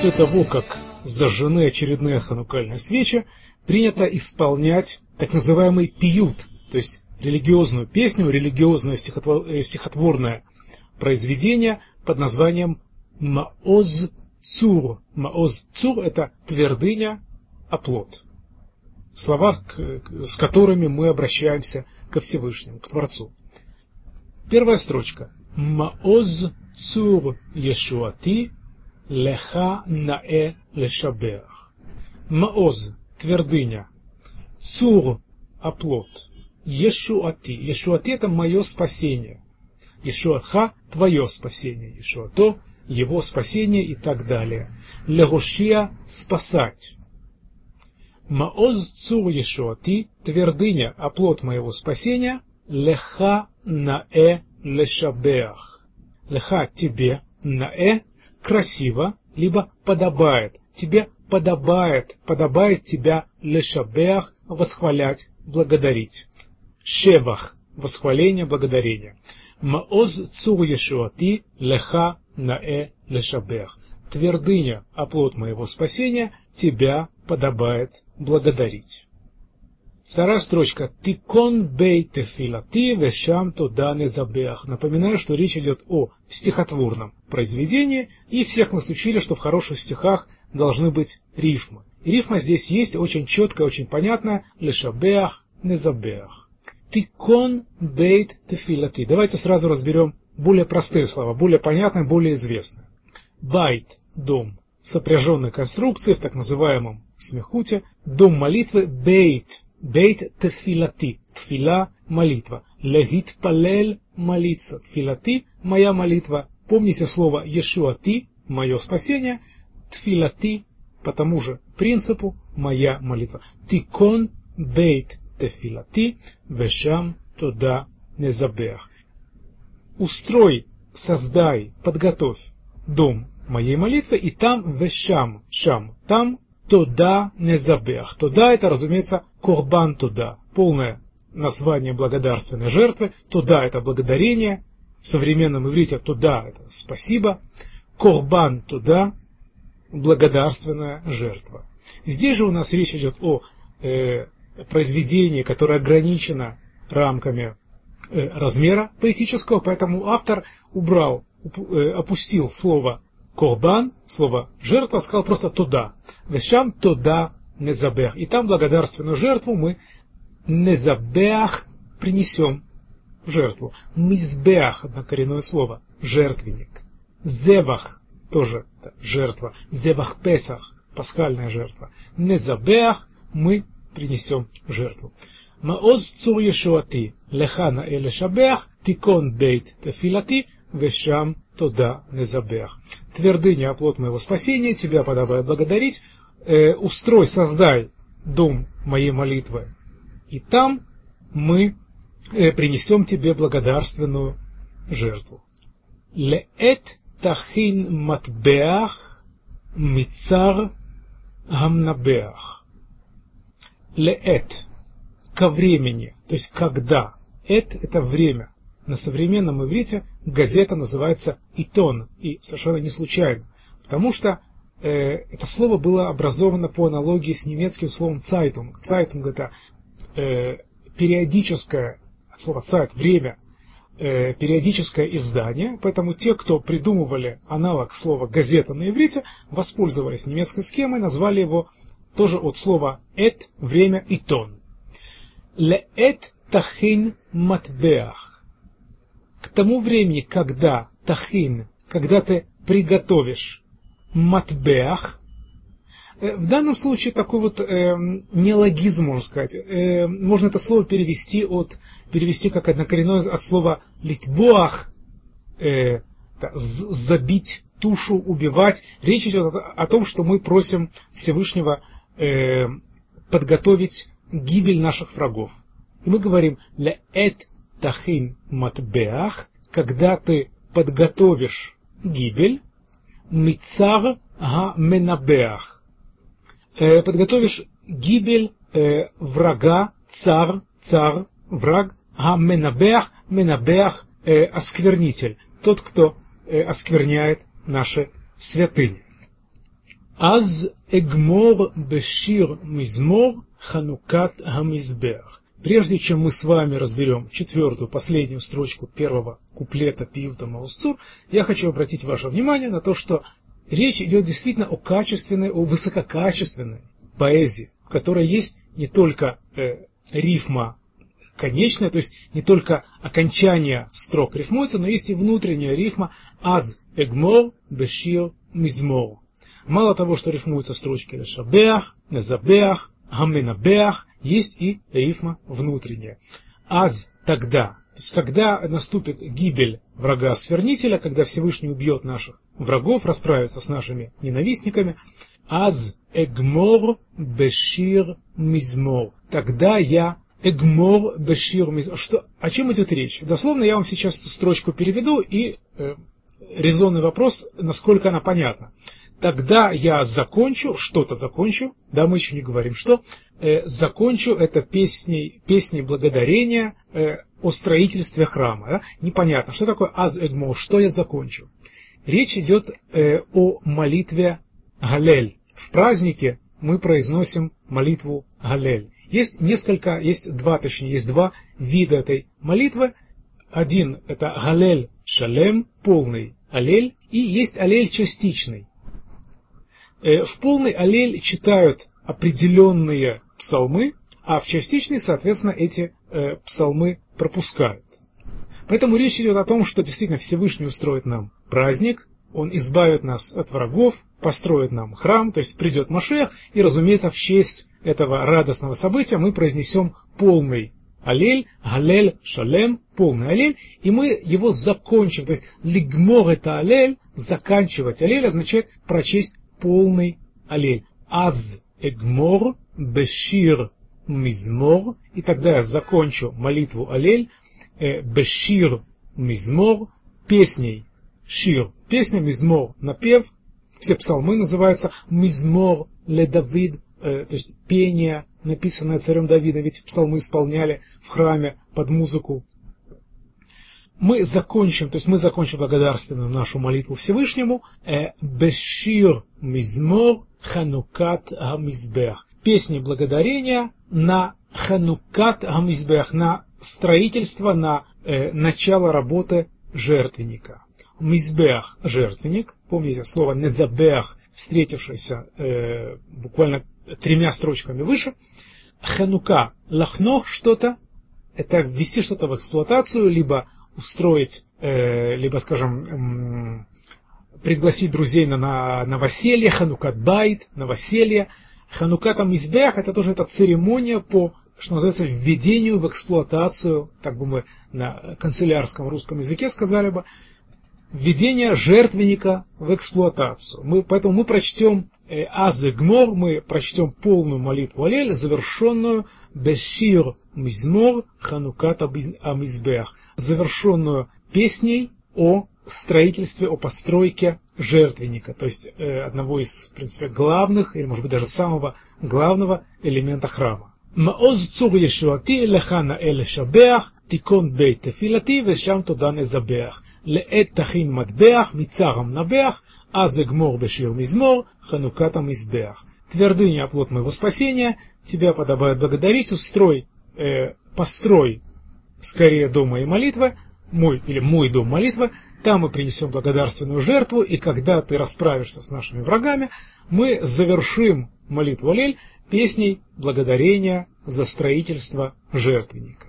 После того, как зажжены очередные ханукальные свечи, принято исполнять так называемый пиют, то есть религиозную песню, религиозное э, стихотворное произведение под названием Маоз Цур. Маоз Цур – это твердыня, оплот. Слова, с которыми мы обращаемся ко Всевышнему, к Творцу. Первая строчка. Маоз Цур Ешуати Леха Наэ Лешабех. Маоз – твердыня. Цур – оплот. Ешуати. Ешуати – это мое спасение. Ешуатха – твое спасение. Ешуато – его спасение и так далее. Легушия – спасать. Маоз цур Ешуати – твердыня, оплот моего спасения. Леха наэ лешабеах. Леха – тебе, наэ – красиво, либо подобает. Тебе подобает, подобает тебя лешабеах – восхвалять, благодарить. Шевах – восхваление, благодарение. Маоз цур Ешуати леха наэ лешабех. Твердыня, оплот моего спасения, тебя подобает благодарить. Вторая строчка. Тикон бей тефилати вешам туда незабех. Напоминаю, что речь идет о стихотворном произведении, и всех нас учили, что в хороших стихах должны быть рифмы. И рифма здесь есть очень четкая, очень понятная. Лешабех, незабех. Тикон бейт тефилати. Давайте сразу разберем более простые слова, более понятные, более известные. Байт – дом, сопряженной конструкции в так называемом смехуте, дом молитвы, бейт, бейт тефилати, тфила – молитва, легит палель – молиться, тфилати – моя молитва. Помните слово ешуати – мое спасение, тфилати – по тому же принципу моя молитва. Тикон бейт тефилати вешам туда незабех. Устрой, создай, подготовь дом моей молитвы, и там вешам, шам, там тода незабех. Тода это, разумеется, корбан туда, полное название благодарственной жертвы. Туда это благодарение, в современном иврите туда это спасибо, корбан туда благодарственная жертва. Здесь же у нас речь идет о э, произведении, которое ограничено рамками э, размера поэтического, поэтому автор убрал, э, опустил слово корбан, слово жертва, сказал просто туда. Вещам туда незабех. И там благодарственную жертву мы незабех принесем в жертву. Мизбех, однокоренное слово, жертвенник. Зевах, тоже жертва. Зевах Песах, пасхальная жертва. Незабех мы принесем жертву. Маоз цур Ешуати, лехана эле шабех, тикон бейт тефилати, вешам туда незабех. Твердыня, оплот моего спасения, тебя подобает благодарить, э, устрой, создай дом моей молитвы, и там мы э, принесем тебе благодарственную жертву. Леэт תכין מטבח מצר המנבח. לעת – ко времени, то есть когда. עת – это время. На современном иврите газета называется עיתון, и совершенно не случайно, потому что э, это слово было образовано по аналогии с немецким словом «Zeitung». «Zeitung» – это э, периодическое, от слова «цайт» – время, э, периодическое издание, поэтому те, кто придумывали аналог слова «газета» на иврите, воспользовались немецкой схемой, назвали его тоже от слова «эт» – время «итон». «Леэт тахин матбеах» к тому времени, когда тахин, когда ты приготовишь матбеах, в данном случае такой вот э, неологизм, можно сказать. Э, можно это слово перевести от перевести как однокоренное от слова литбоах, э, да, забить тушу, убивать. Речь идет о, о том, что мы просим Всевышнего э, подготовить гибель наших врагов. И мы говорим ля эт тахин матбеах, когда ты подготовишь гибель, мицар менабеах, подготовишь гибель э, врага, цар, цар, враг, Гамменабех, менабех, э, осквернитель, тот, кто э, оскверняет наши святыни. Аз эгмор бешир мизмор ханукат гамизбех. Прежде чем мы с вами разберем четвертую, последнюю строчку первого куплета Пиюта Маустур, я хочу обратить ваше внимание на то, что речь идет действительно о качественной, о высококачественной поэзии, в которой есть не только э, рифма конечная, то есть не только окончание строк рифмуется, но есть и внутренняя рифма «аз эгмор бешир мизмор». Мало того, что рифмуются строчки «лешабеах», «незабеах», «гамменабеах», есть и рифма внутренняя. «Аз» – тогда, то есть когда наступит гибель врага-свернителя, когда Всевышний убьет наших врагов, расправится с нашими ненавистниками, «аз эгмор бешир мизмор», тогда я Эгмор Бешир Миз... Что, о чем идет речь? Дословно я вам сейчас строчку переведу и э, резонный вопрос, насколько она понятна. Тогда я закончу, что-то закончу, да, мы еще не говорим что, э, закончу это песней, песней благодарения э, о строительстве храма. Да? Непонятно, что такое аз эгмо, что я закончу. Речь идет э, о молитве Галель. В празднике мы произносим молитву Галель. Есть несколько, есть два, точнее, есть два вида этой молитвы. Один – это Галель Шалем, полный аллель, и есть аллель частичный. Э, в полный аллель читают определенные псалмы, а в частичный, соответственно, эти э, псалмы пропускают. Поэтому речь идет о том, что действительно Всевышний устроит нам праздник, он избавит нас от врагов, построит нам храм, то есть придет Машех, и, разумеется, в честь этого радостного события мы произнесем полный аллель, галель, шалем, полный аллель, и мы его закончим. То есть лигмор это аллель, заканчивать аллель означает прочесть полный аллель. Аз эгмор, бешир мизмор, и тогда я закончу молитву аллель, э, бешир мизмор, песней шир, песня мизмор, напев, все псалмы называются мизмор ле Давид, э, то есть пение, написанное царем Давидом, ведь псалмы исполняли в храме под музыку. Мы закончим, то есть мы закончим благодарственную нашу молитву Всевышнему, э, бешир мизмор ханукат гамизбех, песни благодарения на ханукат гамизбех, на строительство, на э, начало работы жертвенника. Мизбех – жертвенник. Помните слово незабех, встретившееся э, буквально тремя строчками выше. Ханука – лахнох что-то, это ввести что-то в эксплуатацию, либо устроить, э, либо, скажем, э, пригласить друзей на, на новоселье, ханукат байт, новоселье. Хануката мизбех – это тоже эта церемония по что называется, введению в эксплуатацию, так бы мы на канцелярском русском языке сказали бы, введение жертвенника в эксплуатацию. Мы, поэтому мы прочтем э, Азы Гмор, мы прочтем полную молитву Алель, завершенную Бешир Мизмор Ханукат Амизбех, завершенную песней о строительстве, о постройке жертвенника, то есть э, одного из, в принципе, главных, или, может быть, даже самого главного элемента храма. מעוז צור ישועתי לך נאה לשבח, תיכון בית תפילתי ושם תודה נזבח. לעת תכין מטבח, מצר המנבח, אז אגמור בשיר מזמור, חנוכת המזבח. Твердыня оплот моего спасения, тебя подобает благодарить, устрой, э, построй скорее дом моей молитвы, мой или мой дом молитвы, там мы принесем благодарственную жертву, и когда ты расправишься с нашими врагами, мы завершим молитву Лель песней благодарения за строительство жертвенника.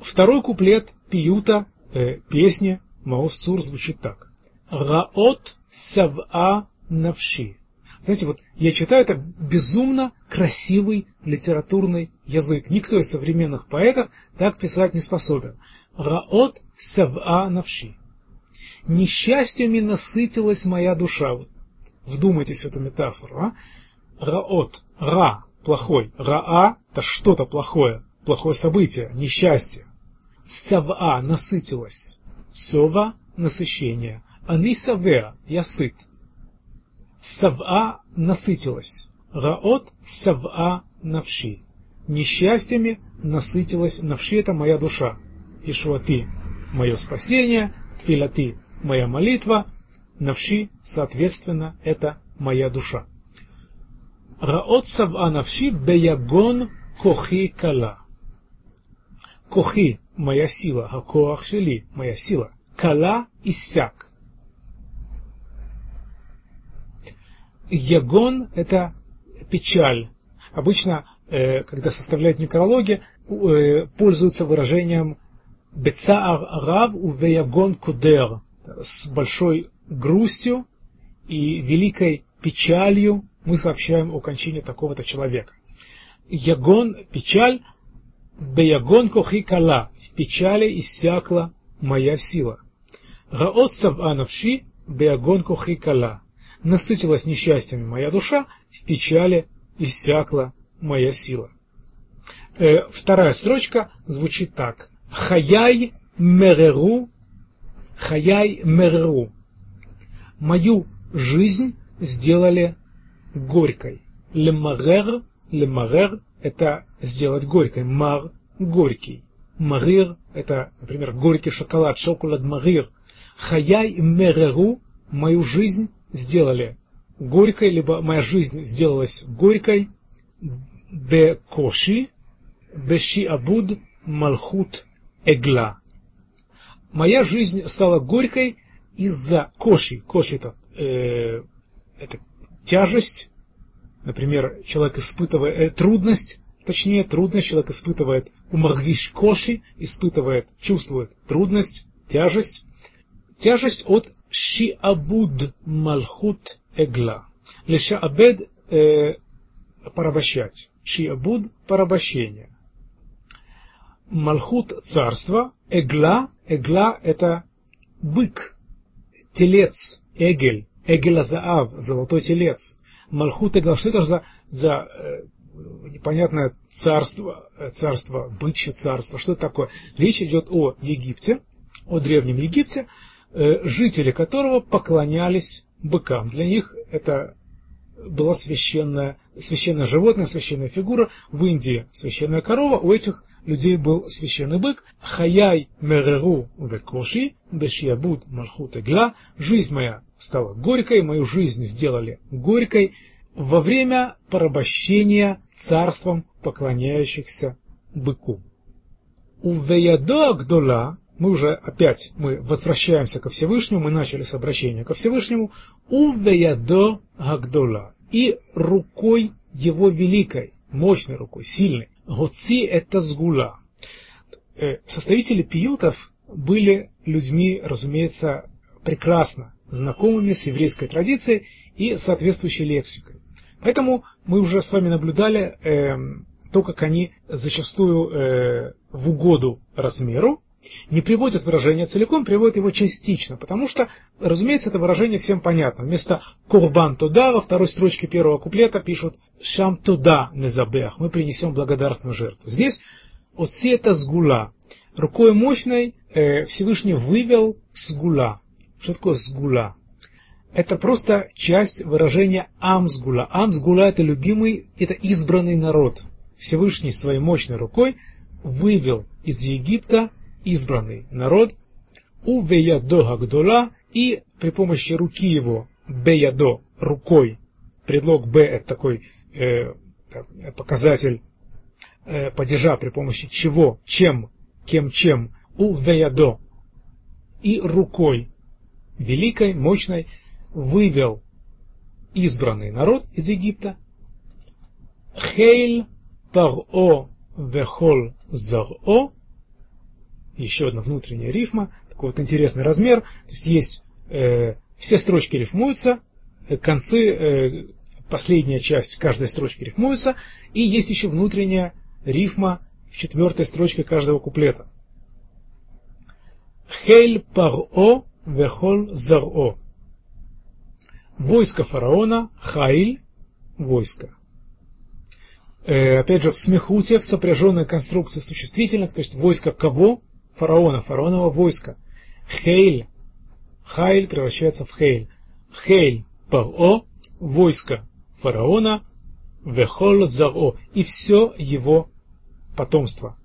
Второй куплет пиюта э, песни Маоссур звучит так. Раот сава навши. Знаете, вот я читаю это безумно красивый литературный язык. Никто из современных поэтов так писать не способен. Раот сава навши. Несчастьями насытилась моя душа. Вдумайтесь в эту метафору. А? Раот. Ра. Плохой. Раа. Это что-то плохое. Плохое событие. Несчастье. Сава. Насытилась. Сова – насыщение. Ани савеа – я сыт. Сава – насытилась. Раот сава навши. Несчастьями насытилась навши это моя душа. Ишуати – мое спасение, тфилати – моя молитва, навши, соответственно, это моя душа. Раот сава навши беягон кохи кала. Кохи – моя сила, а шели – моя сила. Кала – иссяк. Ягон – это печаль. Обычно, когда составляют некрологи, э, пользуются выражением «бецаар рав увеягон кудер» с большой грустью и великой печалью мы сообщаем о кончине такого-то человека. Ягон – печаль, беягон кохи кала – в печали иссякла моя сила. Раот сава навши беягон кохи кала насытилась несчастьями моя душа, в печали иссякла моя сила. Э, вторая строчка звучит так. Хаяй мереру, хаяй мереру. Мою жизнь сделали горькой. Лемарер, лемарер – это сделать горькой. Мар – горький. Марир – это, например, горький шоколад, шоколад марир. Хаяй мереру – мою жизнь сделали горькой, либо моя жизнь сделалась горькой, беши абуд малхут эгла. Моя жизнь стала горькой из-за коши. Коши это, э, это тяжесть. Например, человек испытывает э, трудность, точнее трудность человек испытывает умаргиш коши, испытывает, чувствует трудность, тяжесть. Тяжесть от шиабуд малхут эгла. Лешаабед э, порабощать. Шиабуд порабощение. Малхут царство, эгла, эгла это бык, телец, эгель, эгелазаав, золотой телец. Малхут эгла, что это за, за э, непонятное царство, царство, бычье царство, что это такое? Речь идет о Египте, о Древнем Египте, Э, жители которого поклонялись быкам. Для них это была священная, священное животное, священная фигура. В Индии священная корова, у этих людей был священный бык. Хаяй мереру векоши, бешиабуд малхут игла. Жизнь моя стала горькой, мою жизнь сделали горькой во время порабощения царством поклоняющихся быку. У Веядо Агдола мы уже опять мы возвращаемся ко Всевышнему, мы начали с обращения ко Всевышнему, увеядо гагдола, и рукой его великой, мощной рукой, сильной, гоци это сгула. Э, составители пиютов были людьми, разумеется, прекрасно знакомыми с еврейской традицией и соответствующей лексикой. Поэтому мы уже с вами наблюдали э, то, как они зачастую э, в угоду размеру не приводят выражение целиком, приводят его частично, потому что, разумеется, это выражение всем понятно. Вместо «курбан туда» во второй строчке первого куплета пишут «шам туда незабех» мы принесем благодарственную жертву. Здесь «отси это сгула». Рукой мощной э, Всевышний вывел сгула. Что такое сгула? Это просто часть выражения амсгула. Амсгула это любимый, это избранный народ. Всевышний своей мощной рукой вывел из Египта избранный народ, у Веядо Гагдола и при помощи руки его, Беядо, рукой, предлог Б это такой э, показатель э, падежа, при помощи чего, чем, кем, чем, у Веядо, и рукой, великой, мощной, вывел избранный народ из Египта, Хейль Паро Вехол Заро, еще одна внутренняя рифма, такой вот интересный размер. То есть есть э, все строчки рифмуются, э, концы, э, последняя часть каждой строчки рифмуется, и есть еще внутренняя рифма в четвертой строчке каждого куплета. Хель паро вехол заро. Войско фараона, хайль, войско. Э, опять же, в смехуте, в сопряженной конструкции существительных, то есть войско кого? Фараона, фараонова войска. Хейль, Хайль превращается в Хейль. Хейль Паро, войско фараона, Вехол Заро, и все его потомство.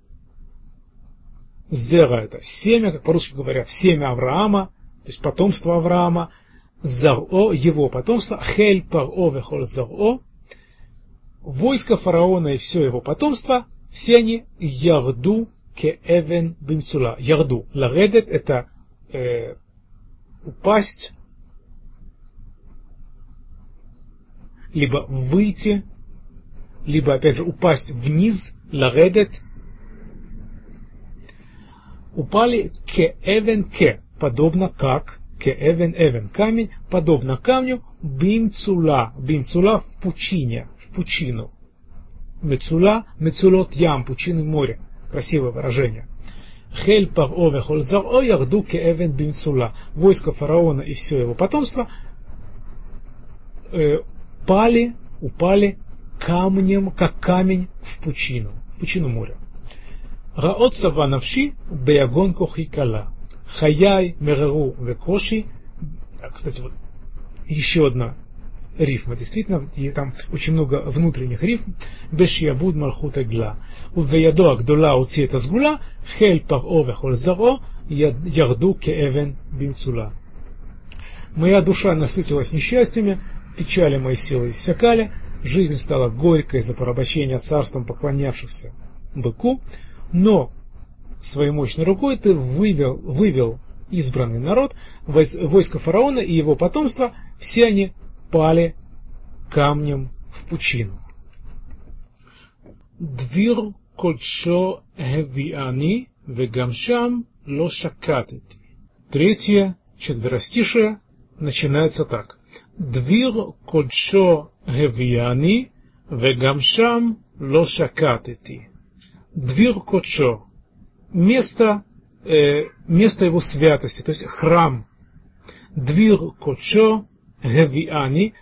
Зера это семя, как по-русски говорят, семя Авраама, то есть потомство Авраама, Заро, его потомство, Хель Паро Вехоль Заро, войско фараона и все его потомство, все они ярду эвен бимцула. Ярду. Ларедет это э, упасть, либо выйти, либо опять же упасть вниз, ларедет. Упали ке эвен ке, подобно как, ке эвен эвен, камень, подобно камню, бимцула, бимцула в пучине, в пучину. Мецула, мецулот ям, пучины моря. Красивое выражение. Хель паро вехоль заро ярду кеэвен бимцула. Войско фараона и все его потомство э, пали, упали камнем, как камень в пучину, в пучину моря. Раот сава навши беягон кохикала. Хаяй мереру векоши. Кстати, вот еще одна рифмы. Действительно, там очень много внутренних рифм. Бешиабуд мархута гла. Увеядо агдола уци это сгула, хель паро вехоль заро, ярду кеэвен бимцула. Моя душа насытилась несчастьями, печали мои силы иссякали, жизнь стала горькой за порабощение царством поклонявшихся быку, но своей мощной рукой ты вывел, вывел избранный народ, войско фараона и его потомство, все они пали камнем в пучину. דביר קודשו הביאני, וגם שם לא שקטתי. Третье, четверостишее, начинается так. Двир кодшо гевияни, вегам шам ло шакатити. Двир кодшо. Место, э, место его святости, то есть храм. Двир кодшо гевияни.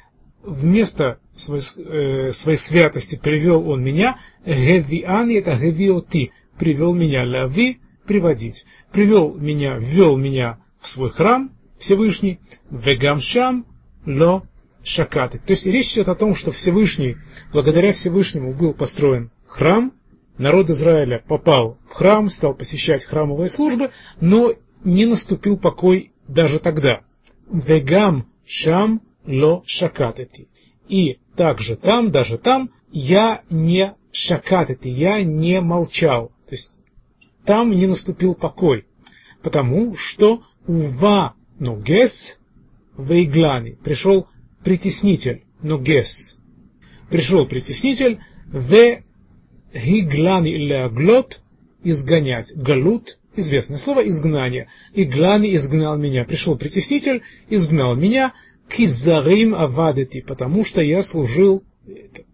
Вместо своей, э, своей святости привел он меня. Гевиани это гевиоти. Привел меня лави, приводить. Привел меня, ввел меня в свой храм Всевышний. Вегамшам ло шакаты. То есть речь идет о том, что Всевышний, благодаря Всевышнему был построен храм, народ Израиля попал в храм, стал посещать храмовые службы, но не наступил покой даже тогда. Вегам шам ло шакатети. И также там, даже там, я не шакатети, я не молчал. То есть там не наступил покой. Потому что ува нугес вейглани. Пришел притеснитель, нугес. Пришел притеснитель, в гиглани леаглот, изгонять. Галут, известное слово, изгнание. Иглани изгнал меня. Пришел притеснитель, изгнал меня, кизарим авадети, потому что я служил,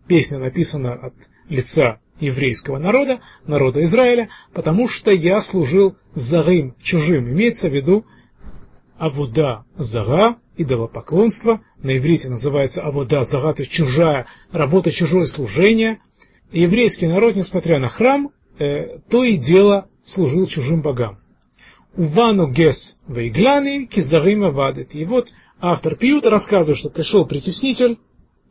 песня написана от лица еврейского народа, народа Израиля, потому что я служил зарым, чужим. Имеется в виду авуда зара, идолопоклонство, на иврите называется авуда зара, то есть чужая, работа, чужое служение. И еврейский народ, несмотря на храм, то и дело служил чужим богам. Увану гес вейглани кизарим авадет. И вот автор Пиюта рассказывает, что пришел притеснитель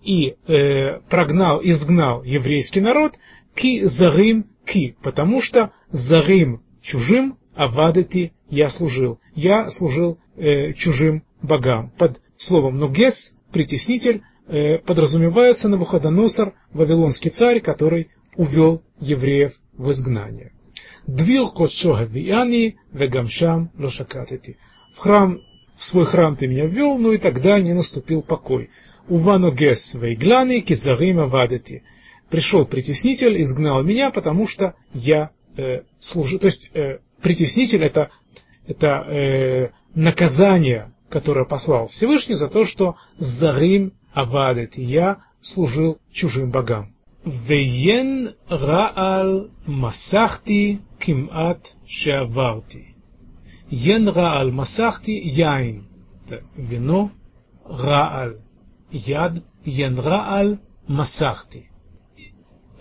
и э, прогнал, изгнал еврейский народ ки зарим ки, потому что зарим чужим, а вадати я служил. Я служил э, чужим богам. Под словом нугес, притеснитель, э, подразумевается Навуходоносор, вавилонский царь, который увел евреев в изгнание. Двил кодшога вияни вегамшам лошакатити. В храм в свой храм ты меня ввел, но и тогда не наступил покой. Увану гес вейгляни кизарима вадати. Пришел притеснитель, изгнал меня, потому что я э, служу. То есть э, притеснитель это, это э, наказание, которое послал Всевышний за то, что зарим авадет, я служил чужим богам. Веен раал масахти кимат шаварти. Йен рааль масахти яин. Вино рааль. Яд йен рааль масахти.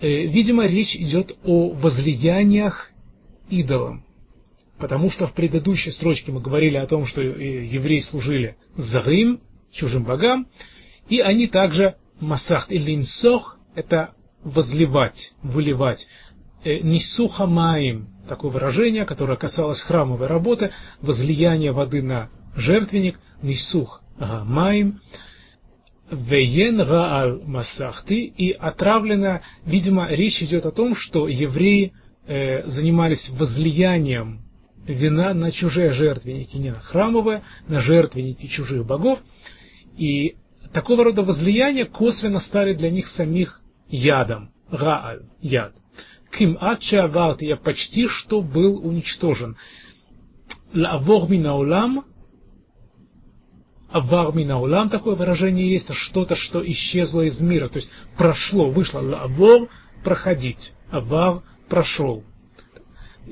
Видимо, речь идет о возлияниях идолам. Потому что в предыдущей строчке мы говорили о том, что евреи служили зарым, чужим богам, и они также масахт или инсох, это возливать, выливать. э, «нисуха маим» – такое выражение, которое касалось храмовой работы, возлияния воды на жертвенник, «нисух маим», Вейен Рааль Масахты и отравлено, видимо, речь идет о том, что евреи э, занимались возлиянием вина на чужие жертвенники, не на храмовые, на жертвенники чужих богов. И такого рода возлияния косвенно стали для них самих ядом, рааль, яд. Ким ача я почти что был уничтожен. Лавор минаулам, авар минаулам, такое выражение есть, что-то, что исчезло из мира, то есть прошло, вышло, лавор, проходить, авар, прошел.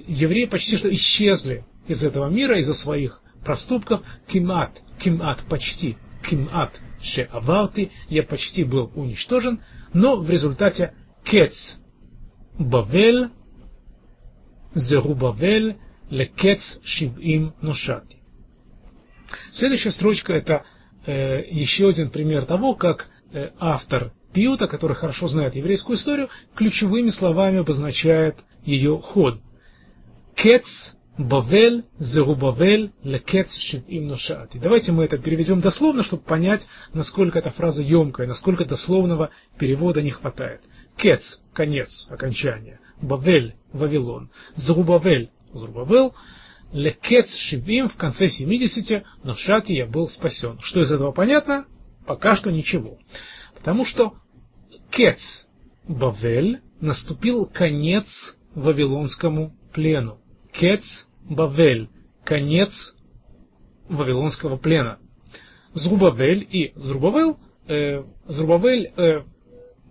Евреи почти что исчезли из этого мира из-за своих проступков. Кимат, кимат, почти, кимат, ше аварты, я почти был уничтожен, но в результате кец бавель, зерубавель, лекец шивим ношати. Следующая строчка это э, еще один пример того, как э, автор Пиута, который хорошо знает еврейскую историю, ключевыми словами обозначает ее ход. Кец Бавель, Зерубавель, Лекец, Шивим Ношати. Давайте мы это переведем дословно, чтобы понять, насколько эта фраза емкая, насколько дословного перевода не хватает. Кец – конец, окончание. Бавель – Вавилон. Зерубавель – Зерубавел. Лекец Шивим в конце 70 Ношати я был спасен. Что из этого понятно? Пока что ничего. Потому что Кец Бавель наступил конец вавилонскому плену. Кец Бавель, конец вавилонского плена. Зрубавель и Зрубавел, э, Зрубавель э,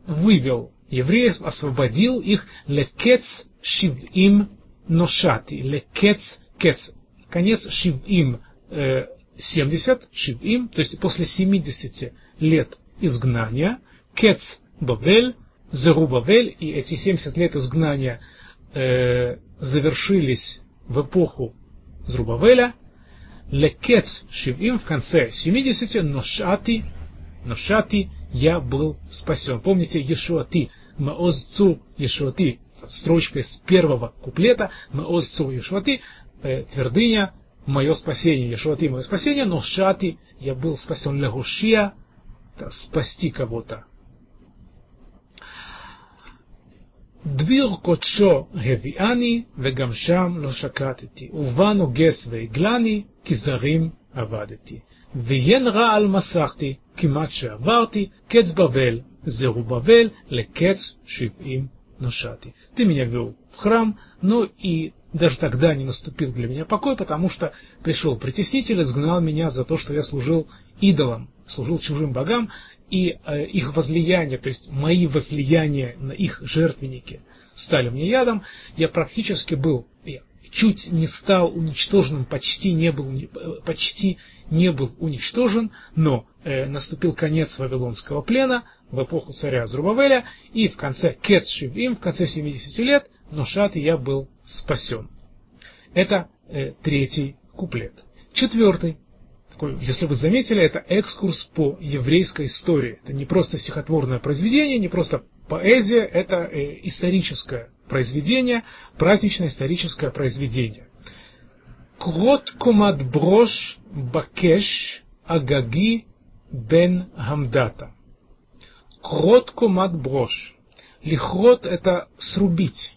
вывел евреев, освободил их. Лекец шивим ношати, лекец кец, конец шивим э, 70, шивим, то есть после 70 лет изгнания, кец Бавель, Зерубавель, и эти 70 лет изгнания э, завершились в эпоху Зрубавеля, лекец шивим в конце 70 ношати, ношати я был спасен. Помните Ешуати, маозцу Ешуати, строчка из первого куплета, маозцу Ешуати, э, твердыня, мое спасение, Ешуати, мое спасение, ношати я был спасен, легушия, спасти кого-то, דביר קודשו הביאני, וגם שם לא שקטתי, ובה נוגס והגלני, כי זרים עבדתי. ויין רעל מסכתי, כמעט שעברתי, קץ בבל, זרובבל, לקץ שבעים ношати. Ты меня вел в храм, но и даже тогда не наступил для меня покой, потому что пришел притеснитель и сгнал меня за то, что я служил идолам, служил чужим богам, и э, их возлияние, то есть мои возлияния на их жертвеннике стали мне ядом, я практически был, я чуть не стал уничтоженным, почти не был, э, почти не был уничтожен, но э, наступил конец Вавилонского плена в эпоху царя Зрубавеля, и в конце Кец Шивим, в конце 70 лет, Ношат я был спасен. Это э, третий куплет. Четвертый такой, если вы заметили, это экскурс по еврейской истории. Это не просто стихотворное произведение, не просто поэзия, это э, историческое произведение, праздничное историческое произведение. Крот кумат брош бакеш агаги бен хамдата. Крот кумат брош. Лихрот это срубить.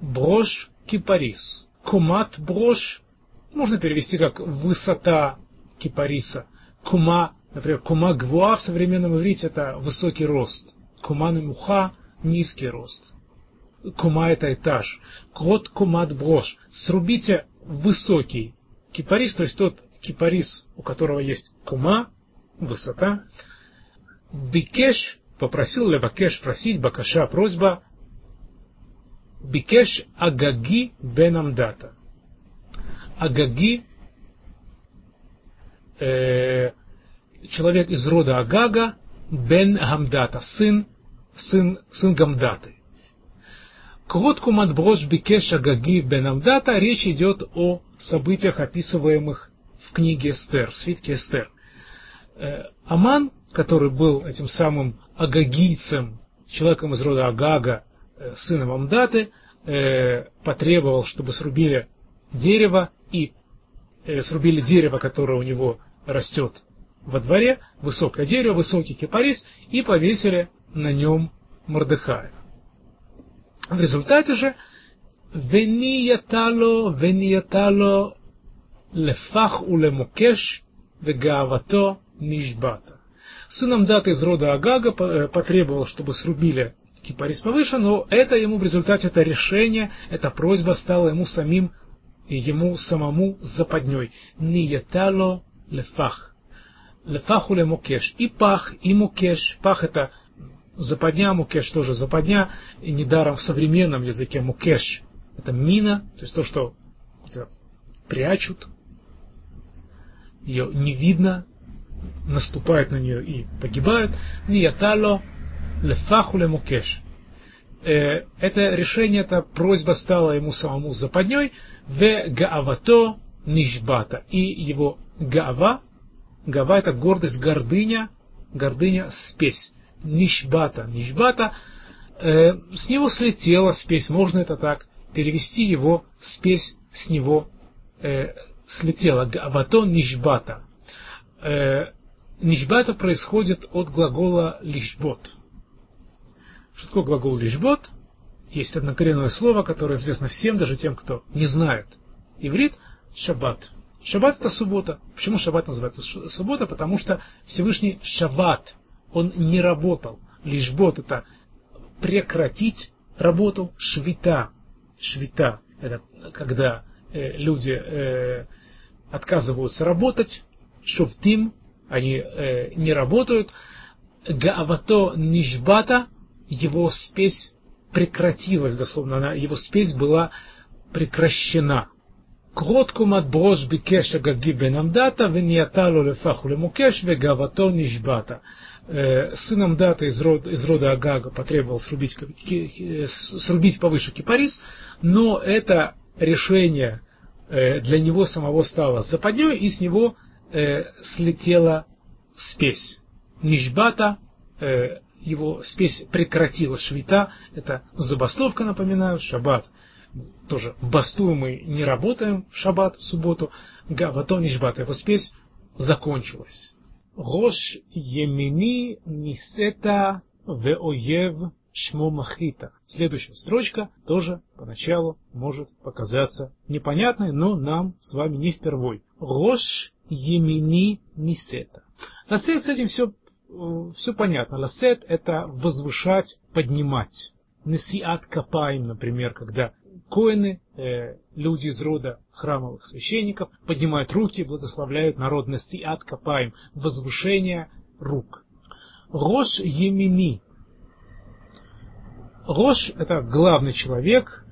Брош кипарис. Кумат брош можно перевести как высота кипариса. Кума, например, кума гвуа в современном иврите это высокий рост. Кума муха низкий рост. Кума это этаж. Крот кумат брош. Срубите высокий кипарис, то есть тот кипарис, у которого есть кума, высота. Бикеш попросил левакеш просить, бакаша просьба. Бикеш агаги бенамдата. Агаги э, человек из рода Агага, бен Гамдата, сын, сын, сын Гамдаты. Кротку Мадброш Бикеш Агаги бен Амдата речь идет о событиях, описываемых в книге Эстер, в свитке Эстер. Э, Аман, который был этим самым агагийцем, человеком из рода Агага, э, сыном Амдаты, потребовал, чтобы срубили дерево и срубили дерево, которое у него растет. Во дворе высокое дерево, высокий кипарис, и повесили на нем Мордыхая. В результате же «Вениятало, вениятало лефах улемукеш вегавато нишбата». Сыном даты из рода Агага э, потребовал, чтобы срубили кипарис повыше, но это ему в результате, это решение, эта просьба стала ему самим и ему самому западней. «Ниятало лефах. Лефаху ле мукеш. И пах, и мукеш. Пах это западня, мукеш тоже западня. И недаром в современном языке мукеш это мина, то есть то, что прячут, ее не видно, наступают на нее и погибают. Ниятало лефаху лемукеш. Э, это решение, эта просьба стала ему самому западней. В гаавато нишбата. И его гава, гава это гордость, гордыня, гордыня, спесь. Нишбата, нишбата. Э, с него слетела спесь, можно это так перевести его спесь с него э, слетела. Гаватон нишбата. Э, нишбата происходит от глагола лишбот. Что такое глагол лишбот? Есть однокоренное слово, которое известно всем, даже тем, кто не знает. Иврит – шаббат. Шаббат – это суббота. Почему шаббат называется суббота? Потому что Всевышний шаббат, он не работал. Лишбот – это прекратить работу, швита швита, это когда э, люди э, отказываются работать, шуфтим, они э, не работают, гаавато нишбата, его спесь прекратилась, дословно, она, его спесь была прекращена. Кротку матброш бикеша гаги бенамдата, вениаталу лефаху лемукеш, вегавато нишбата. Э, сыном Дата из рода, из рода Агага потребовал срубить, срубить повыше кипарис, но это решение для него самого стало западней, и с него слетела спесь. Нишбата, его спесь прекратила швита, это забастовка, напоминаю, шаббат тоже бастуем мы не работаем в шаббат, в субботу, гаватон нишбат, его спесь закончилась. Рош емини нисета веоев шмомахита. Следующая строчка тоже поначалу может показаться непонятной, но нам с вами не впервой. Рош емини нисета. Ласет с этим все, э, все понятно. Ласет это возвышать, поднимать. Несиат капаем, например, когда коины, э, люди из рода храмовых священников, поднимают руки, благословляют народ на сиат капаем, возвышение рук. Рош Емини. Рош – это главный человек,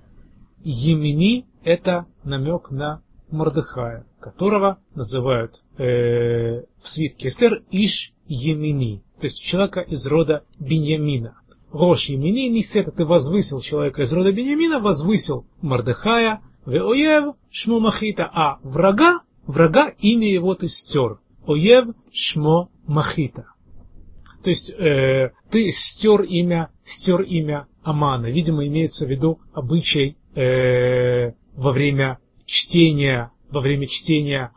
Емини – это намек на Мордыхая, которого называют э, в свитке Эстер Иш Емини, то есть человека из рода Беньямина. Рош Емини Нисета, ты возвысил человека из рода Беньямина, возвысил Мордыхая, Веоев Шмо Махита, а врага, врага имя его ты стер. Оев Шмо Махита. То есть э, ты стер имя, стер имя Амана. Видимо, имеется в виду обычай э, во время чтения, во время чтения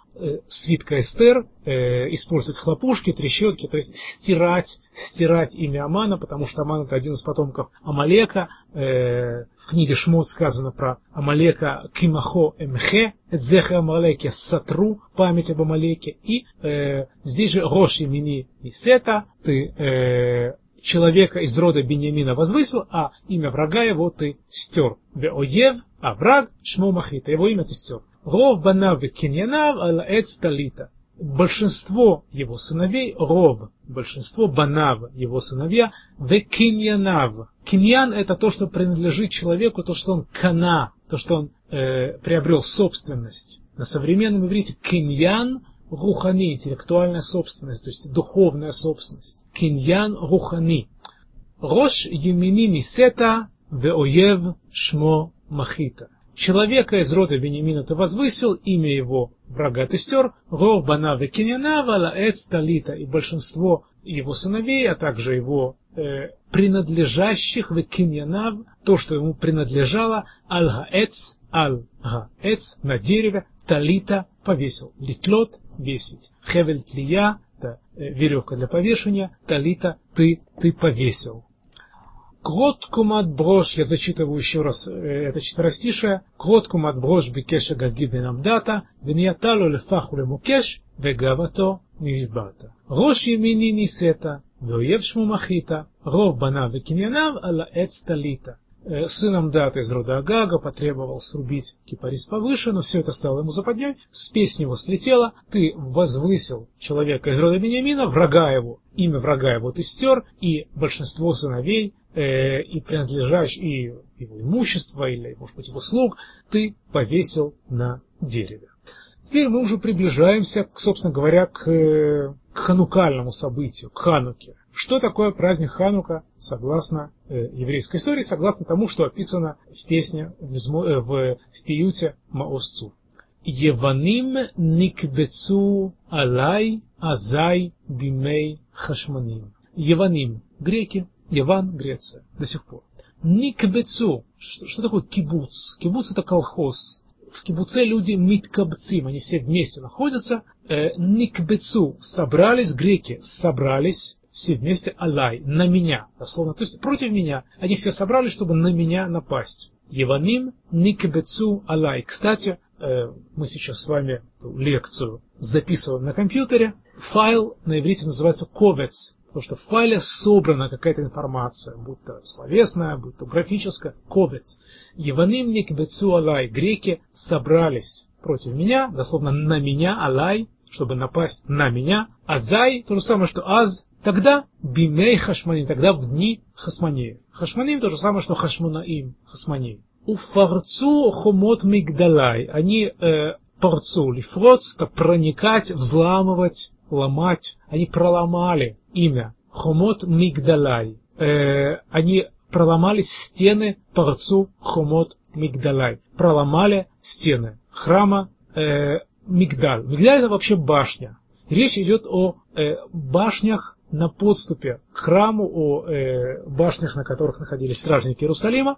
свитка Эстер, э, использовать хлопушки, трещотки, то есть стирать, стирать имя Амана, потому что Аман это один из потомков Амалека. Э, в книге Шмот сказано про Амалека Кимахо Эмхе, Эдзеха Амалеке Сатру, память об Амалеке. И э, здесь же Рош имени Нисета, ты э, человека из рода Беньямина возвысил, а имя врага его ты стер. Веоев, а враг Шмо Махита, его имя ты стер. Ров банав киньянав ал эц талита. Большинство его сыновей, ров, большинство банав, его сыновья, в киньянав. Киньян это то, что принадлежит человеку, то, что он кана, то, что он э, приобрел собственность. На современном иврите киньян рухани, интеллектуальная собственность, то есть духовная собственность. Киньян рухани. Рош Юмини Мисета Веоев Шмо Махита. Человека из рода Бенемина ты возвысил, имя его врага ты стер, Ров Банава Кинянава Лаэц Талита, и большинство его сыновей, а также его э, принадлежащих в киньянав, то, что ему принадлежало, аль-гаэц, аль-гаэц, на дереве, талита, повесил, литлот, весить, хевель тлия, это э, веревка для повешения, талита, ты, ты повесил. Крот кумат брош, я зачитываю еще раз э, это четверостишее. Крот кумат брош бикеша гаги бенамдата, внияталу лефаху лемукеш, вегавато נשבעת. ראש ימיני נישאת, ואויב שמו מחית, רוב בניו וקנייניו על העץ תלית. Сыном Даты из рода Агага потребовал срубить кипарис повыше, но все это стало ему западней, спесь с него слетела, ты возвысил человека из рода Бениамина, врага его, имя врага его ты стер, и большинство сыновей э, и принадлежащих, и его имущество, или, может быть, его слуг, ты повесил на дереве. Теперь мы уже приближаемся, собственно говоря, к, к ханукальному событию, к Хануке. Что такое праздник Ханука, согласно э, еврейской истории, согласно тому, что описано в песне, в, э, в, в пиюте Маосцу. Еваним никбецу алай азай бимей хашманим. Еваним, греки, Яван, Греция, до сих пор. Никбецу, что, такое кибуц? Кибуц это колхоз, в кибуце люди миткабцим, они все вместе находятся. Э, никбецу собрались, греки собрались все вместе алай, на меня, дословно, то есть против меня. Они все собрались, чтобы на меня напасть. Еваним никбецу алай. Кстати, э, мы сейчас с вами лекцию записываем на компьютере. Файл на иврите называется ковец. Потому что в файле собрана какая-то информация, будь то словесная, будь то графическая, ковец. Еваным никбецу алай. Греки собрались против меня, дословно на меня, алай, чтобы напасть на меня. Азай, то же самое, что аз, тогда бимей хашманим, тогда в дни хасманеев. Хашманим то же самое, что хасманеев. У фарцу хомот мигдалай. Они э, порцу, лифроц, это проникать, взламывать, ломать. Они проломали имя Хомот Мигдалай. Э, они проломали стены порцу Хомот Мигдалай. Проломали стены храма э, Мигдаль. Мигдаль это вообще башня. Речь идет о э, башнях на подступе к храму, о э, башнях, на которых находились стражники Иерусалима,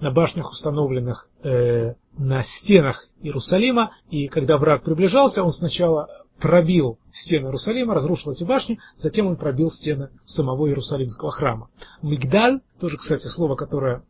на башнях, установленных э, на стенах Иерусалима. И когда враг приближался, он сначала пробил стены Иерусалима, разрушил эти башни, затем он пробил стены самого Иерусалимского храма. Мигдаль, тоже, кстати, слово, которое,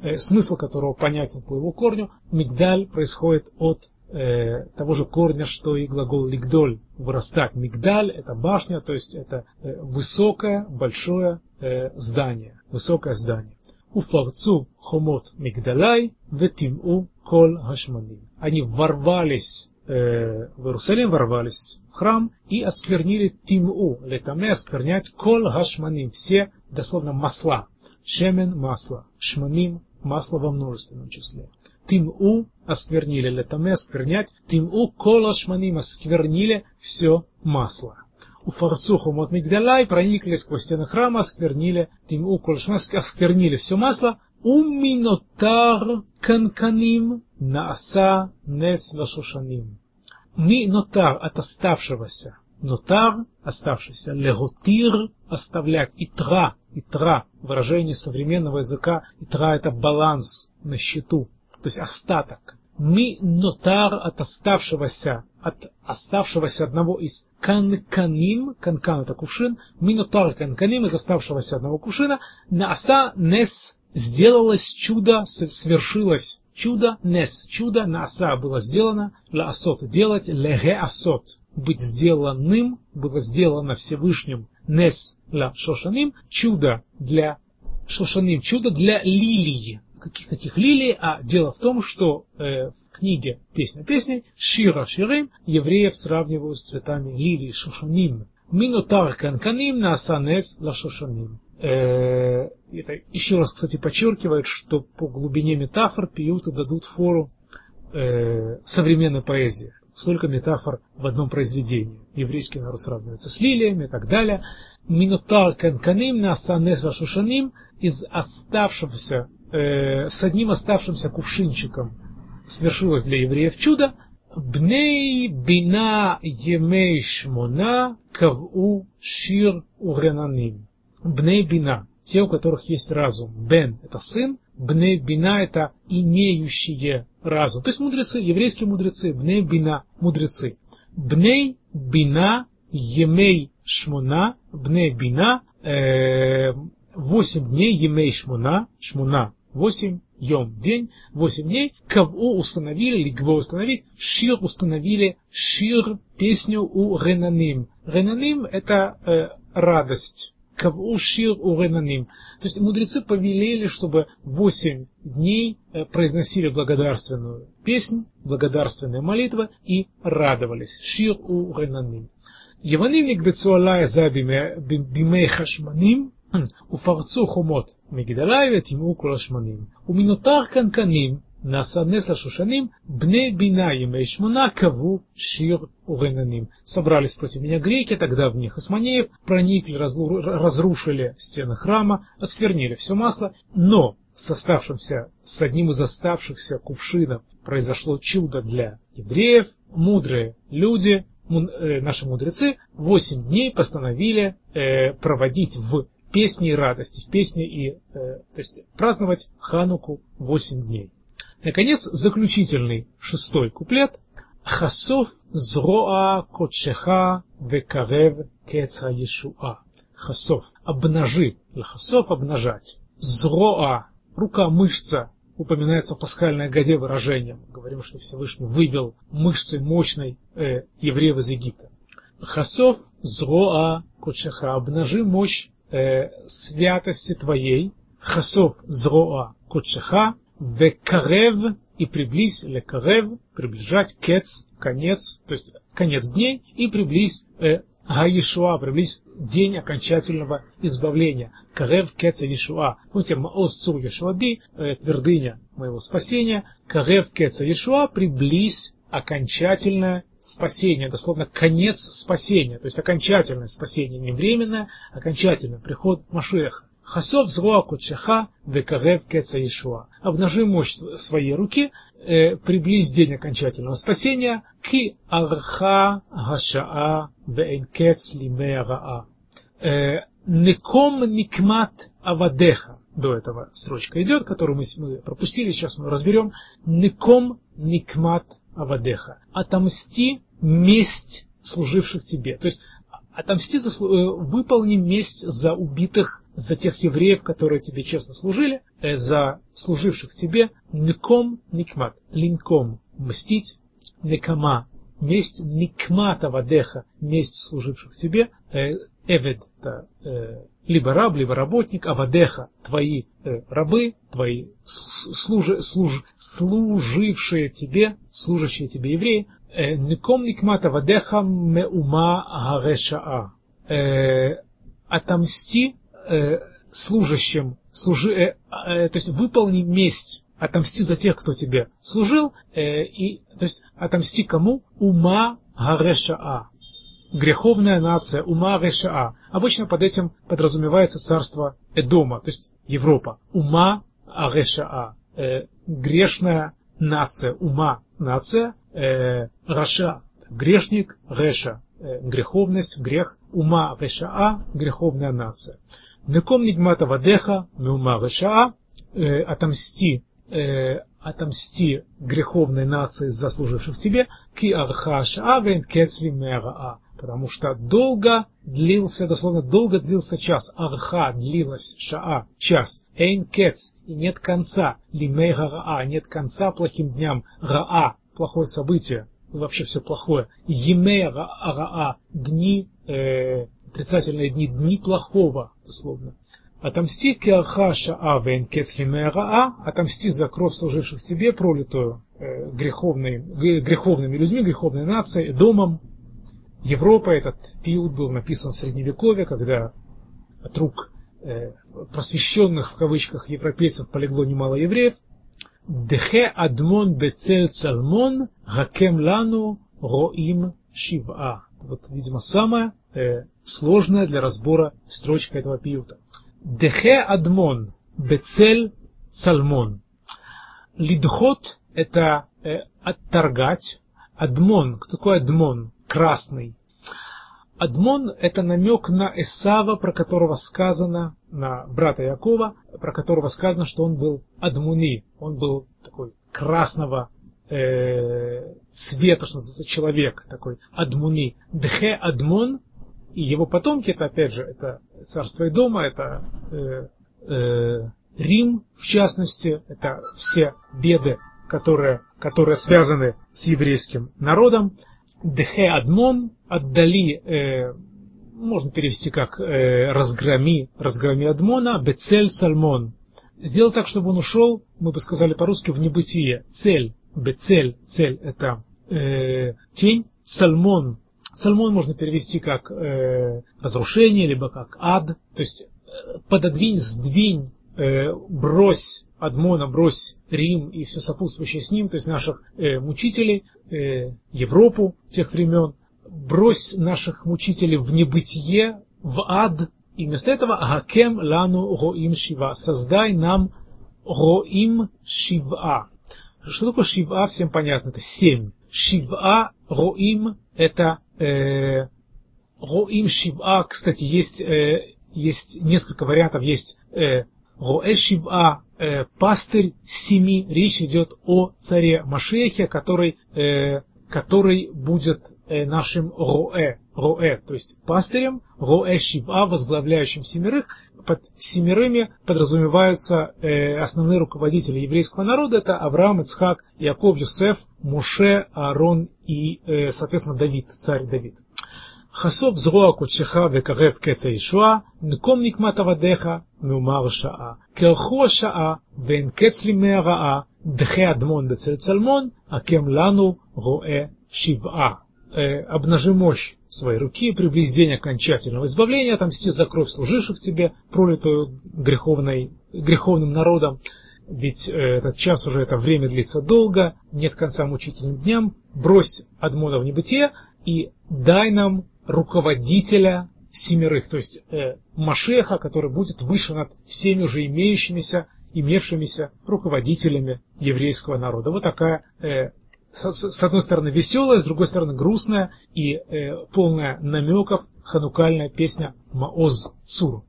э, смысл которого понятен по его корню, мигдаль происходит от э, того же корня, что и глагол лигдоль, вырастать. Мигдаль – это башня, то есть это э, высокое, большое э, здание, высокое здание. Уфарцу хомот мигдалай ветиму кол хашманим. Они ворвались в Иерусалим, ворвались в храм и осквернили тиму, летаме осквернять кол хашманим, все дословно масла, шемен масло, шманим масло во множественном числе. Тиму осквернили, летаме осквернять, тиму кол хашманим осквернили все масло. У фарцуху мот мигдалай проникли сквозь стены храма, осквернили, тиму кол осквернили все масло, уминотар канканим нааса нес лашушаним. Ми нотар от оставшегося. Нотар, оставшийся. Леготир, оставлять. Итра, итра, выражение современного языка. Итра это баланс на счету, то есть остаток. Ми нотар от оставшегося, от оставшегося одного из канканим, канкан это кувшин, минотар канканим из оставшегося одного кувшина, нааса нес сделалось чудо, свершилось чудо, нес, чудо, нааса было сделано, ла асот делать, леге асот, быть сделанным, было сделано Всевышним, нес ла шошаним, чудо для шошаним, чудо для лилий. Каких таких лилий? А дело в том, что э, в книге «Песня песней» Шира Ширим евреев сравнивают с цветами лилий шошаним. Минутар канканим на асанес ла шошаним. Э, это еще раз, кстати, подчеркивает, что по глубине метафор пиюты дадут фору э, современной поэзии. Столько метафор в одном произведении. Еврейский народ сравнивается с лилиями и так далее. Минутар канканим на асанес шушаним из оставшегося, э, с одним оставшимся кувшинчиком свершилось для евреев чудо. Бней бина емей шмона каву шир уренаним. Бней бина. те, у которых есть разум. Бен – это сын, бне бина – это имеющие разум. То есть мудрецы, еврейские мудрецы, бне бина – мудрецы. Бней бина емей шмуна, бне бина э, восемь дней емей шмуна, шмуна восемь йом, день, восемь дней, каву установили, или гво установить, шир установили, шир, песню у ренаним. Ренаним – это э, радость Каву шир у ренаним. То есть мудрецы повелели, чтобы восемь дней э, произносили благодарственную песнь, благодарственные молитвы и радовались. Шир у ренаним. יוונים נקבצו עלי זה בימי חשמנים ופרצו חומות מגדלי וטימאו כל השמנים. ומנותר קנקנים Насанеса Шушаним, Бне Бинаим и Шмуна Каву Шир Уренаним. Собрались против меня греки, тогда в них Османеев, проникли, разрушили стены храма, осквернили все масло, но с оставшимся, с одним из оставшихся кувшинов произошло чудо для евреев. Мудрые люди, э, наши мудрецы, восемь дней постановили э, проводить в песне и радости, в песне и, э, то есть праздновать Хануку 8 дней. Наконец, заключительный шестой куплет. Хасов зроа кочеха векарев кеца Иешуа. Хасов. Обнажи. Хасов обнажать. Зроа. Рука, мышца. Упоминается в пасхальной годе выражением. Говорим, что Всевышний вывел мышцы мощной э, евреев из Египта. Хасов зроа кочеха. Обнажи мощь э, святости твоей, хасов зроа кучаха, векарев и приблизь лекарев, приближать кец, конец, то есть конец дней, и приблизь э, приблизь день окончательного избавления. Карев кеца Ешуа. Помните, Маоз Цур Ешуади, э, твердыня моего спасения. Карев кеца Ешуа, приблизь окончательное спасение, дословно конец спасения, то есть окончательное спасение, не временное, окончательный приход Машеха. Хасов зроа кучаха векарев кеца Ишуа. Обнажи мощь своей руки, э, приблизь день окончательного спасения, ки арха гашаа вейн кец лимея раа. Э, Неком никмат авадеха. До этого строчка идет, которую мы, мы пропустили, сейчас мы разберем. Неком никмат Авадеха. Отомсти месть служивших тебе. То есть отомсти, за, э, выполни месть за убитых, за тех евреев, которые тебе честно служили, э, за служивших тебе. Ником никмат. Линком мстить. Некама месть. Никмат Авадеха месть служивших тебе. Э, эвед это либо раб, либо работник, авадеха, твои э, рабы, твои служи, служ, служившие тебе, служащие тебе евреи, никмат авадеха меума харешаа. Э, отомсти э, служащим, служи, э, э, то есть выполни месть отомсти за тех, кто тебе служил, и, то есть отомсти кому? Ума Гарешаа греховная нация ума решаа. Обычно под этим подразумевается царство Эдома, то есть Европа. Ума арешаа. Э, грешная нация. Ума нация. Э, раша. Грешник. Реша. Э, греховность. Грех. Ума решаа. Греховная нация. Неком нигмата вадеха. Меума решаа. Э, отомсти э, отомсти греховной нации, заслуживших тебе, ки арха шаавен кесви мераа потому что долго длился, дословно долго длился час. Арха длилась, шаа, час. Эйн кец, и нет конца. Лимей раа, нет конца плохим дням. Раа, плохое событие, вообще все плохое. Емей раа, дни, э, отрицательные дни, дни плохого, дословно. Отомсти кеарха шаа кец раа, отомсти за кровь служивших тебе, пролитую э, греховной, греховными людьми, греховной нацией, домом, Европа, этот период был написан в Средневековье, когда от рук э, просвещенных в кавычках европейцев полегло немало евреев. Дехе адмон бецель цалмон гакем лану роим шива. Вот, видимо, самая э, сложная для разбора строчка этого пиюта. Дехе адмон бецель цалмон. Лидхот – это э, отторгать. Адмон, кто такой адмон? красный. Адмон – это намек на Эсава, про которого сказано на брата Якова, про которого сказано, что он был адмуни, он был такой красного э, цвета, что называется, человек такой, адмуни. Дхе адмон, и его потомки, это опять же, это царство и дома, это э, э, Рим, в частности, это все беды, которые, которые связаны с еврейским народом. Дхе адмон, отдали, э, можно перевести как э, разгроми, разгроми адмона, бецель цальмон. Сделал так, чтобы он ушел, мы бы сказали по-русски, в небытие. Цель, бецель, цель это э, тень, цальмон. Цальмон можно перевести как э, разрушение, либо как ад. То есть э, пододвинь, сдвинь, э, брось Адмона, брось Рим и все сопутствующее с ним, то есть наших э, мучителей, э, Европу тех времен, брось наших мучителей в небытие, в ад, и вместо этого Агакем лану роим шива. Создай нам роим шива. Что такое шива, всем понятно, это семь. Шива, роим, это э, шива, кстати, есть, э, есть несколько вариантов, есть э, роэ шива, э, пастырь семи, речь идет о царе Машехе, который, э, который будет нашим роэ, роэ, то есть пастырем, роэ шива, возглавляющим семерых, под семерыми подразумеваются э, основные руководители еврейского народа, это Авраам, Ицхак, Яков, Юсеф, Муше, Аарон и, э, соответственно, Давид, царь Давид. חשוף זרוע קודשך וקרב קץ הישועה, נקום נקמת עבדיך, מאומר שעה. קרחו השעה, ואין קץ לימי הרעה, דחי אדמון בצל צלמון, הקם לנו רואה שבעה. Э, обнажи мощь своей руки, приблизь день окончательного избавления, отомсти за кровь служивших тебе, пролитую греховной, греховным народом, ведь э, этот час уже, это время длится долго, нет конца мучительным дням, брось Адмона в небытие и дай нам руководителя семерых, то есть э, Машеха, который будет выше над всеми уже имеющимися, имевшимися руководителями еврейского народа. Вот такая, э, с, одной стороны, веселая, с другой стороны, грустная и э, полная намеков ханукальная песня Маоз Цур.